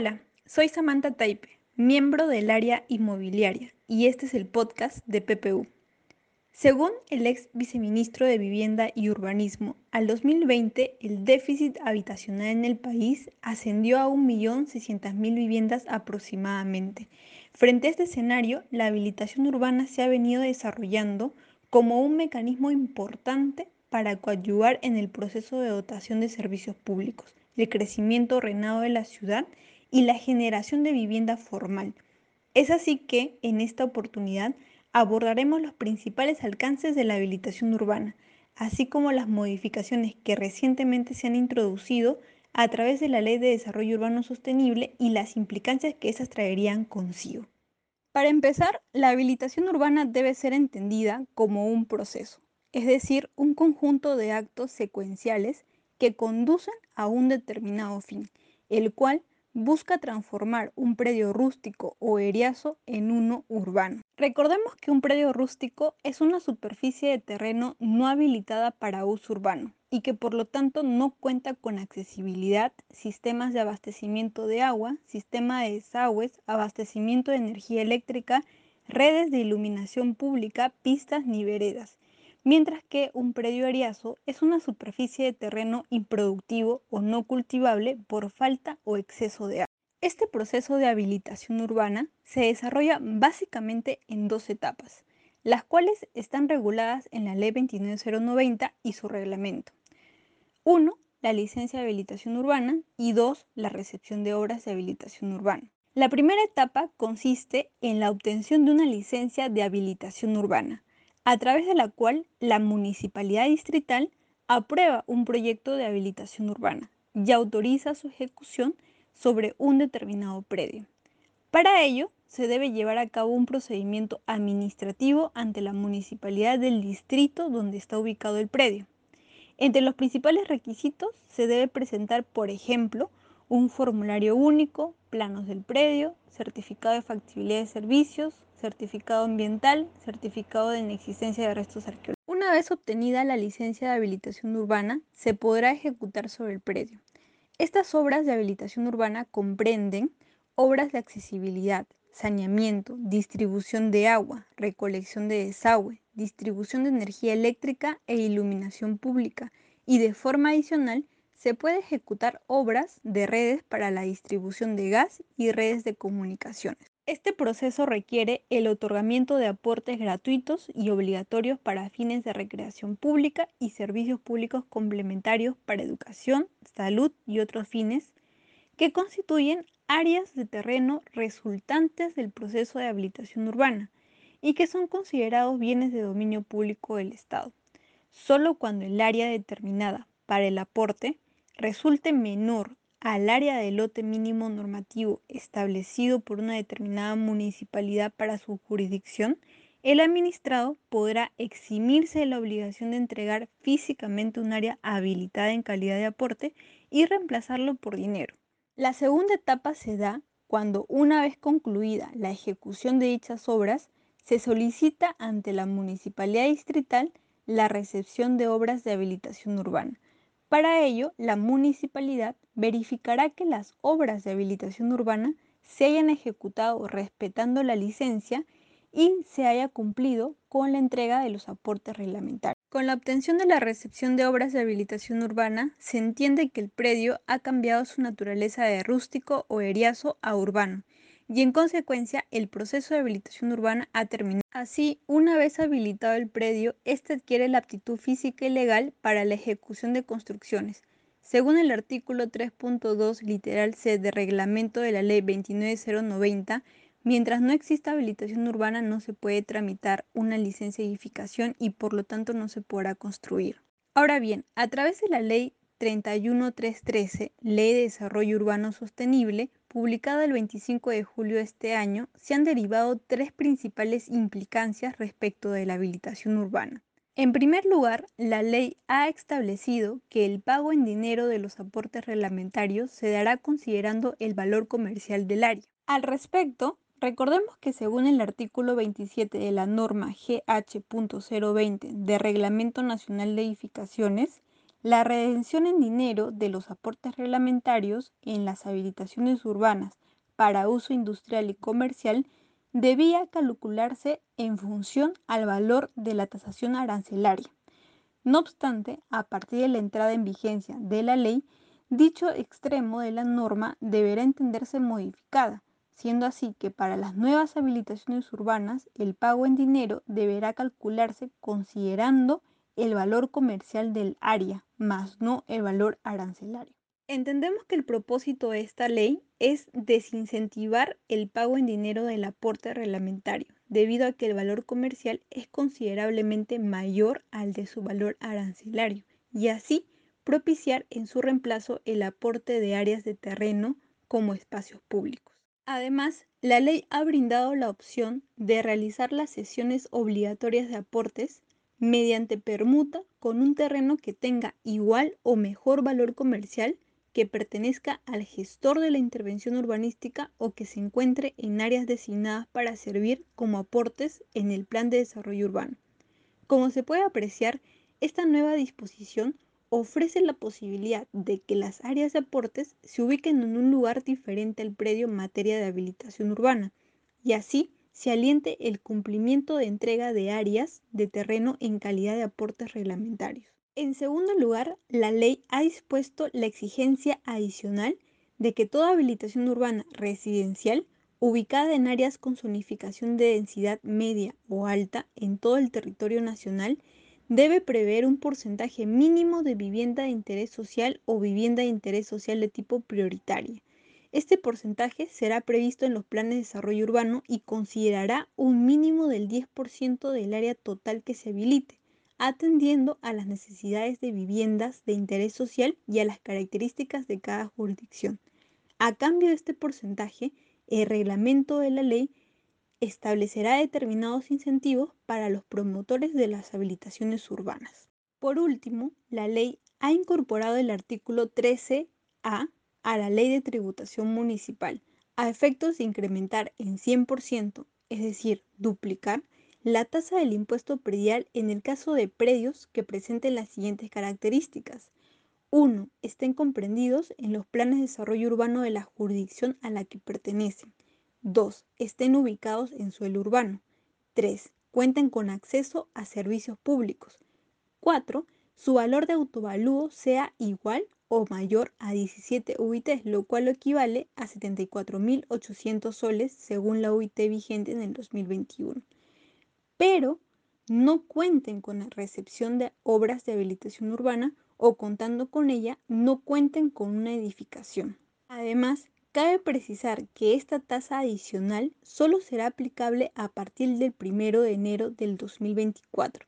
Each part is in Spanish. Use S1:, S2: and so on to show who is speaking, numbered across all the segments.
S1: Hola, soy Samantha Taipe, miembro del área inmobiliaria, y este es el podcast de PPU. Según el ex viceministro de Vivienda y Urbanismo, al 2020 el déficit habitacional en el país ascendió a 1.600.000 viviendas aproximadamente. Frente a este escenario, la habilitación urbana se ha venido desarrollando como un mecanismo importante para coadyuvar en el proceso de dotación de servicios públicos, el crecimiento ordenado de la ciudad y la generación de vivienda formal. Es así que, en esta oportunidad, abordaremos los principales alcances de la habilitación urbana, así como las modificaciones que recientemente se han introducido a través de la Ley de Desarrollo Urbano Sostenible y las implicancias que esas traerían consigo. Para empezar, la habilitación urbana debe ser entendida como un proceso, es decir, un conjunto de actos secuenciales que conducen a un determinado fin, el cual busca transformar un predio rústico o eriazo en uno urbano. Recordemos que un predio rústico es una superficie de terreno no habilitada para uso urbano y que por lo tanto no cuenta con accesibilidad, sistemas de abastecimiento de agua, sistema de desagües, abastecimiento de energía eléctrica, redes de iluminación pública, pistas ni veredas mientras que un predio ariazo es una superficie de terreno improductivo o no cultivable por falta o exceso de agua. Este proceso de habilitación urbana se desarrolla básicamente en dos etapas, las cuales están reguladas en la Ley 29090 y su reglamento. 1. La licencia de habilitación urbana y 2. La recepción de obras de habilitación urbana. La primera etapa consiste en la obtención de una licencia de habilitación urbana, a través de la cual la municipalidad distrital aprueba un proyecto de habilitación urbana y autoriza su ejecución sobre un determinado predio. Para ello, se debe llevar a cabo un procedimiento administrativo ante la municipalidad del distrito donde está ubicado el predio. Entre los principales requisitos se debe presentar, por ejemplo, un formulario único, planos del predio, certificado de factibilidad de servicios, certificado ambiental, certificado de inexistencia de restos arqueológicos. Una vez obtenida la licencia de habilitación urbana, se podrá ejecutar sobre el predio. Estas obras de habilitación urbana comprenden obras de accesibilidad, saneamiento, distribución de agua, recolección de desagüe, distribución de energía eléctrica e iluminación pública y de forma adicional se puede ejecutar obras de redes para la distribución de gas y redes de comunicaciones. Este proceso requiere el otorgamiento de aportes gratuitos y obligatorios para fines de recreación pública y servicios públicos complementarios para educación, salud y otros fines que constituyen áreas de terreno resultantes del proceso de habilitación urbana y que son considerados bienes de dominio público del Estado, solo cuando el área determinada para el aporte resulte menor al área de lote mínimo normativo establecido por una determinada municipalidad para su jurisdicción, el administrado podrá eximirse de la obligación de entregar físicamente un área habilitada en calidad de aporte y reemplazarlo por dinero. La segunda etapa se da cuando, una vez concluida la ejecución de dichas obras, se solicita ante la municipalidad distrital la recepción de obras de habilitación urbana, para ello, la municipalidad verificará que las obras de habilitación urbana se hayan ejecutado respetando la licencia y se haya cumplido con la entrega de los aportes reglamentarios. Con la obtención de la recepción de obras de habilitación urbana, se entiende que el predio ha cambiado su naturaleza de rústico o eriazo a urbano y en consecuencia el proceso de habilitación urbana ha terminado. Así, una vez habilitado el predio, éste adquiere la aptitud física y legal para la ejecución de construcciones. Según el artículo 3.2 literal C de reglamento de la ley 29090, mientras no exista habilitación urbana no se puede tramitar una licencia de edificación y por lo tanto no se podrá construir. Ahora bien, a través de la ley 31313, Ley de Desarrollo Urbano Sostenible, publicada el 25 de julio de este año, se han derivado tres principales implicancias respecto de la habilitación urbana. En primer lugar, la ley ha establecido que el pago en dinero de los aportes reglamentarios se dará considerando el valor comercial del área. Al respecto, recordemos que según el artículo 27 de la norma GH.020 de Reglamento Nacional de Edificaciones, La redención en dinero de los aportes reglamentarios en las habilitaciones urbanas para uso industrial y comercial debía calcularse en función al valor de la tasación arancelaria. No obstante, a partir de la entrada en vigencia de la ley, dicho extremo de la norma deberá entenderse modificada, siendo así que para las nuevas habilitaciones urbanas el pago en dinero deberá calcularse considerando el valor comercial del área, más no el valor arancelario. Entendemos que el propósito de esta ley es desincentivar el pago en dinero del aporte reglamentario, debido a que el valor comercial es considerablemente mayor al de su valor arancelario, y así propiciar en su reemplazo el aporte de áreas de terreno como espacios públicos. Además, la ley ha brindado la opción de realizar las sesiones obligatorias de aportes mediante permuta con un terreno que tenga igual o mejor valor comercial que pertenezca al gestor de la intervención urbanística o que se encuentre en áreas designadas para servir como aportes en el plan de desarrollo urbano. Como se puede apreciar, esta nueva disposición ofrece la posibilidad de que las áreas de aportes se ubiquen en un lugar diferente al predio en materia de habilitación urbana y así se aliente el cumplimiento de entrega de áreas de terreno en calidad de aportes reglamentarios. En segundo lugar, la ley ha dispuesto la exigencia adicional de que toda habilitación urbana residencial ubicada en áreas con zonificación de densidad media o alta en todo el territorio nacional debe prever un porcentaje mínimo de vivienda de interés social o vivienda de interés social de tipo prioritaria. Este porcentaje será previsto en los planes de desarrollo urbano y considerará un mínimo del 10% del área total que se habilite atendiendo a las necesidades de viviendas de interés social y a las características de cada jurisdicción. A cambio de este porcentaje, el reglamento de la ley establecerá determinados incentivos para los promotores de las habilitaciones urbanas. Por último, la ley ha incorporado el artículo 13A a la ley de tributación municipal a efectos de incrementar en 100%, es decir, duplicar la tasa del impuesto predial en el caso de predios que presenten las siguientes características. 1. Estén comprendidos en los planes de desarrollo urbano de la jurisdicción a la que pertenecen. 2. Estén ubicados en suelo urbano. 3. Cuenten con acceso a servicios públicos. 4. Su valor de autovalúo sea igual o mayor a 17 UIT, lo cual equivale a 74.800 soles según la UIT vigente en el 2021 pero no cuenten con la recepción de obras de habilitación urbana o contando con ella no cuenten con una edificación. Además, cabe precisar que esta tasa adicional solo será aplicable a partir del 1 de enero del 2024,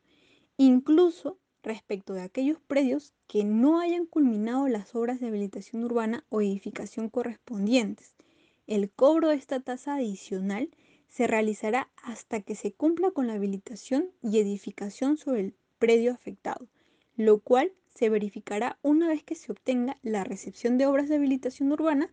S1: incluso respecto de aquellos predios que no hayan culminado las obras de habilitación urbana o edificación correspondientes. El cobro de esta tasa adicional se realizará hasta que se cumpla con la habilitación y edificación sobre el predio afectado, lo cual se verificará una vez que se obtenga la recepción de obras de habilitación urbana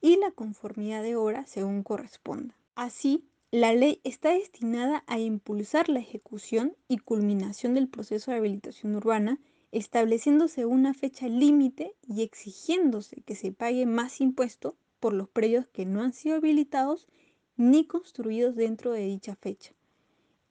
S1: y la conformidad de obra según corresponda. Así, la ley está destinada a impulsar la ejecución y culminación del proceso de habilitación urbana, estableciéndose una fecha límite y exigiéndose que se pague más impuesto por los predios que no han sido habilitados ni construidos dentro de dicha fecha.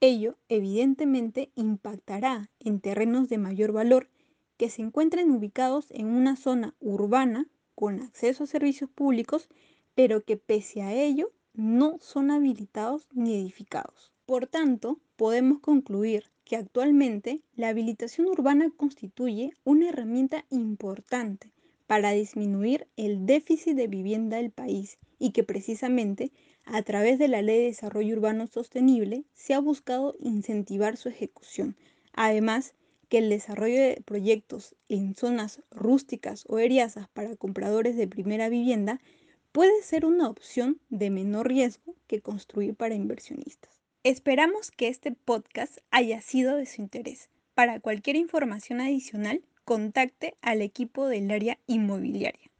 S1: Ello, evidentemente, impactará en terrenos de mayor valor que se encuentren ubicados en una zona urbana con acceso a servicios públicos, pero que pese a ello no son habilitados ni edificados. Por tanto, podemos concluir que actualmente la habilitación urbana constituye una herramienta importante para disminuir el déficit de vivienda del país y que precisamente a través de la Ley de Desarrollo Urbano Sostenible se ha buscado incentivar su ejecución. Además, que el desarrollo de proyectos en zonas rústicas o eriazas para compradores de primera vivienda puede ser una opción de menor riesgo que construir para inversionistas. Esperamos que este podcast haya sido de su interés. Para cualquier información adicional, contacte al equipo del área inmobiliaria.